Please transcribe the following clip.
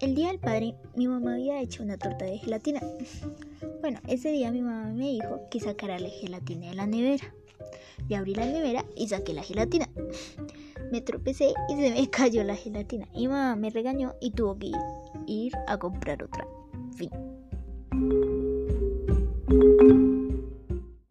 El día del padre, mi mamá había hecho una torta de gelatina. Bueno, ese día mi mamá me dijo que sacara la gelatina de la nevera. Le abrí la nevera y saqué la gelatina. Me tropecé y se me cayó la gelatina. Y mamá me regañó y tuvo que ir a comprar otra. Fin.